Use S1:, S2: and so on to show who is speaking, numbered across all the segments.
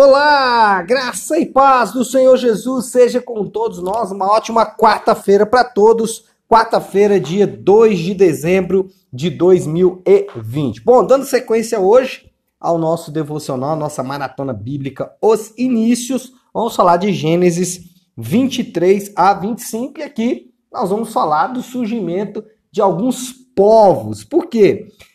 S1: Olá, graça e paz do Senhor Jesus seja com todos nós. Uma ótima quarta-feira para todos. Quarta-feira, dia 2 de dezembro de 2020. Bom, dando sequência hoje ao nosso devocional, nossa maratona bíblica, os inícios, vamos falar de Gênesis 23 a 25 e aqui nós vamos falar do surgimento de alguns povos. Por quê? porque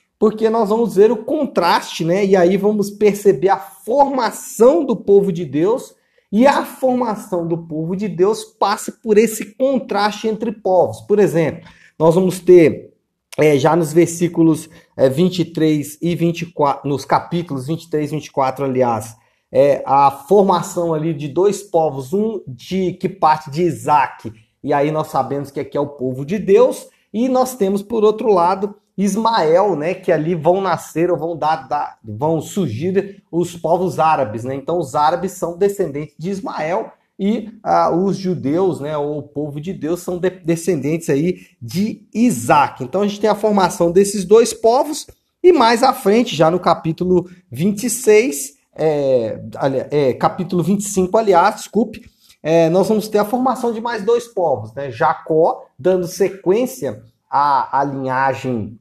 S1: nós vamos ver o contraste, né? E aí vamos perceber a formação do povo de Deus e a formação do povo de Deus passa por esse contraste entre povos. Por exemplo, nós vamos ter é, já nos versículos é, 23 e 24, nos capítulos 23 e 24, aliás, é, a formação ali de dois povos, um de que parte de Isaac, e aí nós sabemos que aqui é o povo de Deus, e nós temos, por outro lado, Ismael, né, que ali vão nascer ou vão dar, dar, vão surgir os povos árabes, né? Então os árabes são descendentes de Ismael e ah, os judeus, né, ou o povo de Deus são de, descendentes aí de Isaac. Então a gente tem a formação desses dois povos e mais à frente, já no capítulo 26, é, é, capítulo 25, aliás, desculpe, é, nós vamos ter a formação de mais dois povos, né? Jacó dando sequência à, à linhagem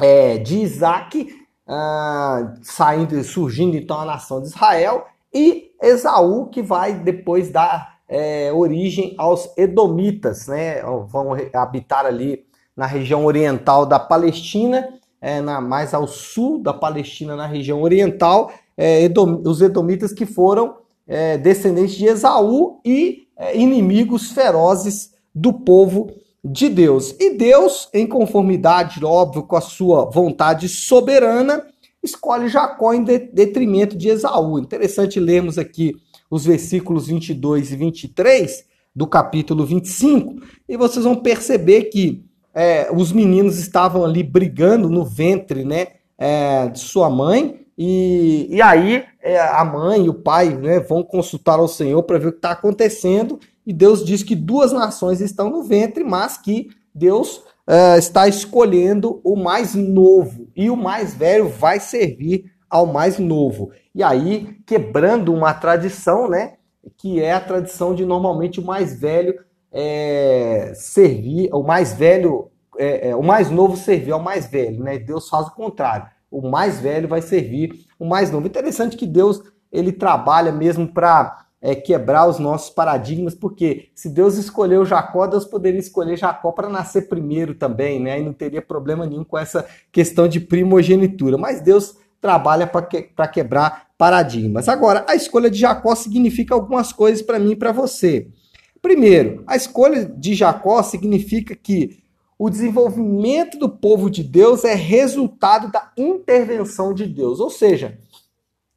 S1: é, de Isaac, ah, saindo, surgindo então a nação de Israel, e Esaú, que vai depois dar é, origem aos Edomitas, né? Vão habitar ali na região oriental da Palestina, é, na, mais ao sul da Palestina, na região oriental, é, Edom, os Edomitas que foram é, descendentes de Esaú e é, inimigos ferozes do povo de Deus. E Deus, em conformidade, óbvio, com a sua vontade soberana, escolhe Jacó em detrimento de Esaú. Interessante lermos aqui os versículos 22 e 23 do capítulo 25, e vocês vão perceber que é, os meninos estavam ali brigando no ventre né, é, de sua mãe, e, e aí é, a mãe e o pai né, vão consultar ao Senhor para ver o que está acontecendo, e Deus diz que duas nações estão no ventre, mas que Deus uh, está escolhendo o mais novo e o mais velho vai servir ao mais novo. E aí, quebrando uma tradição, né? Que é a tradição de normalmente o mais velho é, servir, o mais velho, é, é, o mais novo servir ao mais velho, né? Deus faz o contrário. O mais velho vai servir o mais novo. Interessante que Deus ele trabalha mesmo para é, quebrar os nossos paradigmas, porque se Deus escolheu Jacó, Deus poderia escolher Jacó para nascer primeiro também, né? E não teria problema nenhum com essa questão de primogenitura. Mas Deus trabalha para que, quebrar paradigmas. Agora, a escolha de Jacó significa algumas coisas para mim e para você. Primeiro, a escolha de Jacó significa que o desenvolvimento do povo de Deus é resultado da intervenção de Deus, ou seja,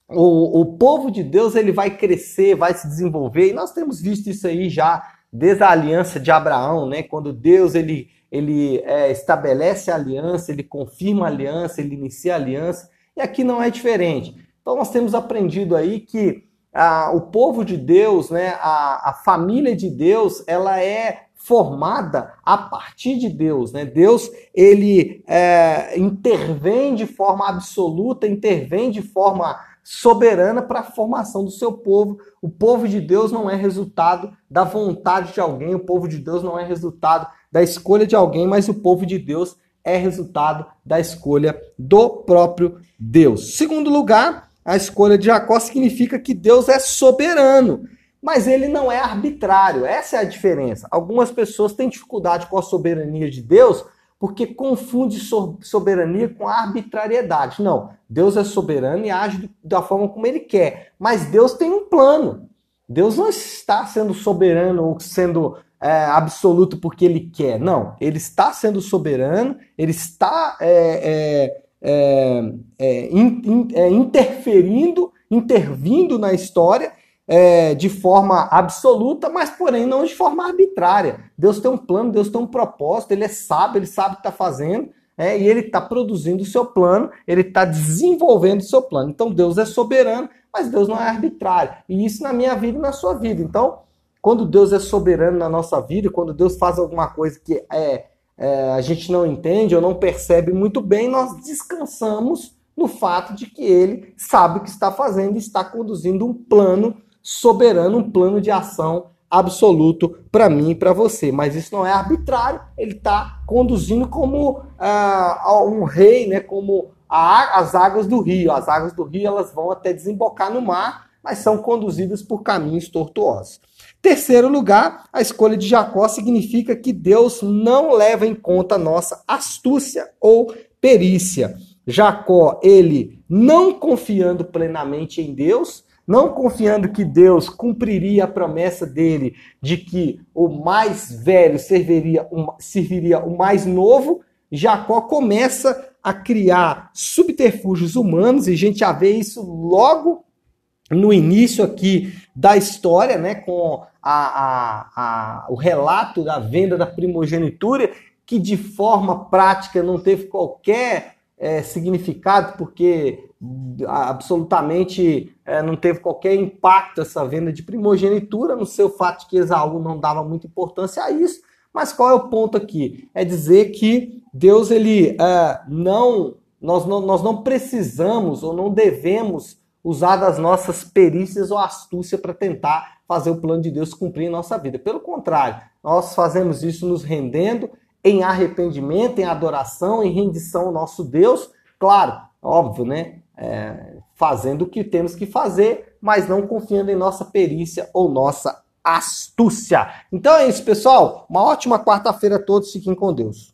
S1: o, o povo de Deus ele vai crescer, vai se desenvolver, e nós temos visto isso aí já desde a aliança de Abraão, né? Quando Deus ele, ele é, estabelece a aliança, ele confirma a aliança, ele inicia a aliança, e aqui não é diferente. Então nós temos aprendido aí que a, o povo de Deus, né, a, a família de Deus, ela é formada a partir de Deus, né? Deus ele é, intervém de forma absoluta, intervém de forma soberana para a formação do seu povo. O povo de Deus não é resultado da vontade de alguém, o povo de Deus não é resultado da escolha de alguém, mas o povo de Deus é resultado da escolha do próprio Deus. Segundo lugar, a escolha de Jacó significa que Deus é soberano, mas ele não é arbitrário. Essa é a diferença. Algumas pessoas têm dificuldade com a soberania de Deus porque confunde soberania com arbitrariedade. Não, Deus é soberano e age da forma como ele quer, mas Deus tem um plano. Deus não está sendo soberano ou sendo é, absoluto porque ele quer. Não, ele está sendo soberano, ele está é, é, é, é in, in, é, interferindo, intervindo na história é, de forma absoluta, mas porém não de forma arbitrária. Deus tem um plano, Deus tem um propósito, ele é sábio, ele sabe o que está fazendo, é, e ele está produzindo o seu plano, ele está desenvolvendo o seu plano. Então Deus é soberano, mas Deus não é arbitrário. E isso na minha vida e na sua vida. Então, quando Deus é soberano na nossa vida, quando Deus faz alguma coisa que é, é, a gente não entende ou não percebe muito bem, nós descansamos no fato de que ele sabe o que está fazendo e está conduzindo um plano soberano, um plano de ação absoluto para mim e para você. Mas isso não é arbitrário, ele está conduzindo como uh, um rei, né, como a, as águas do rio. As águas do rio elas vão até desembocar no mar, mas são conduzidas por caminhos tortuosos. Terceiro lugar, a escolha de Jacó significa que Deus não leva em conta nossa astúcia ou perícia. Jacó, ele não confiando plenamente em Deus, não confiando que Deus cumpriria a promessa dele de que o mais velho serviria, serviria o mais novo, Jacó começa a criar subterfúgios humanos, e a gente já vê isso logo no início aqui da história, né, com a, a, a, o relato da venda da primogenitura, que de forma prática não teve qualquer é, significado, porque absolutamente é, não teve qualquer impacto essa venda de primogenitura, no seu fato de que Esaú não dava muita importância a isso. Mas qual é o ponto aqui? É dizer que Deus ele é, não nós, não nós não precisamos ou não devemos usar das nossas perícias ou astúcia para tentar fazer o plano de Deus cumprir em nossa vida. Pelo contrário, nós fazemos isso nos rendendo em arrependimento, em adoração, em rendição ao nosso Deus. Claro, óbvio, né? É, fazendo o que temos que fazer, mas não confiando em nossa perícia ou nossa astúcia. Então é isso, pessoal. Uma ótima quarta-feira a todos. Fiquem com Deus.